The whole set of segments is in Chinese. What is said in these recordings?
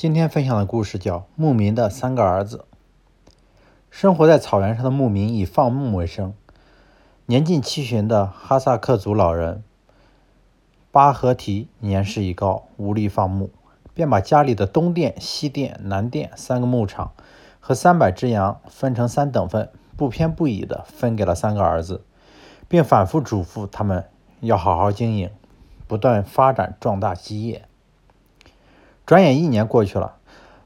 今天分享的故事叫《牧民的三个儿子》。生活在草原上的牧民以放牧为生。年近七旬的哈萨克族老人巴合提年事已高，无力放牧，便把家里的东店、西店、南店三个牧场和三百只羊分成三等份，不偏不倚地分给了三个儿子，并反复嘱咐他们要好好经营，不断发展壮大基业。转眼一年过去了，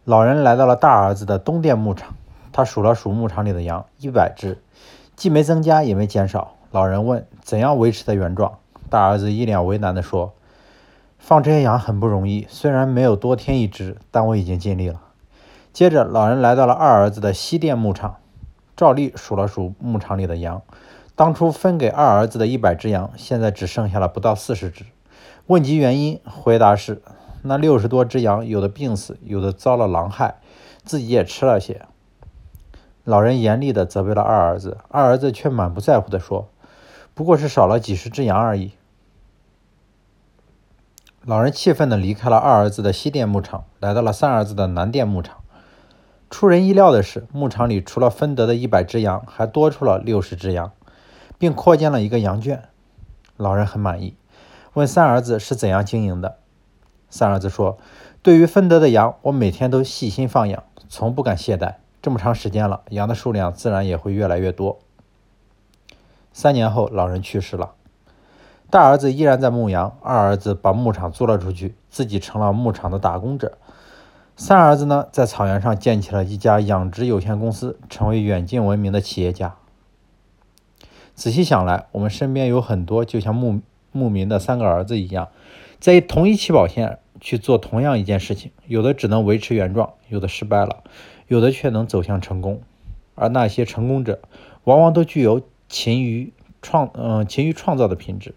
老人来到了大儿子的东店牧场。他数了数牧场里的羊，一百只，既没增加也没减少。老人问：“怎样维持的原状？”大儿子一脸为难地说：“放这些羊很不容易，虽然没有多添一只，但我已经尽力了。”接着，老人来到了二儿子的西店牧场，照例数了数牧场里的羊。当初分给二儿子的一百只羊，现在只剩下了不到四十只。问及原因，回答是。那六十多只羊，有的病死，有的遭了狼害，自己也吃了些。老人严厉地责备了二儿子，二儿子却满不在乎地说：“不过是少了几十只羊而已。”老人气愤地离开了二儿子的西店牧场，来到了三儿子的南店牧场。出人意料的是，牧场里除了分得的一百只羊，还多出了六十只羊，并扩建了一个羊圈。老人很满意，问三儿子是怎样经营的。三儿子说：“对于分得的羊，我每天都细心放养，从不敢懈怠。这么长时间了，羊的数量自然也会越来越多。”三年后，老人去世了。大儿子依然在牧羊，二儿子把牧场租了出去，自己成了牧场的打工者。三儿子呢，在草原上建起了一家养殖有限公司，成为远近闻名的企业家。仔细想来，我们身边有很多就像牧牧民的三个儿子一样，在同一起跑线。去做同样一件事情，有的只能维持原状，有的失败了，有的却能走向成功。而那些成功者，往往都具有勤于创，嗯，勤于创造的品质。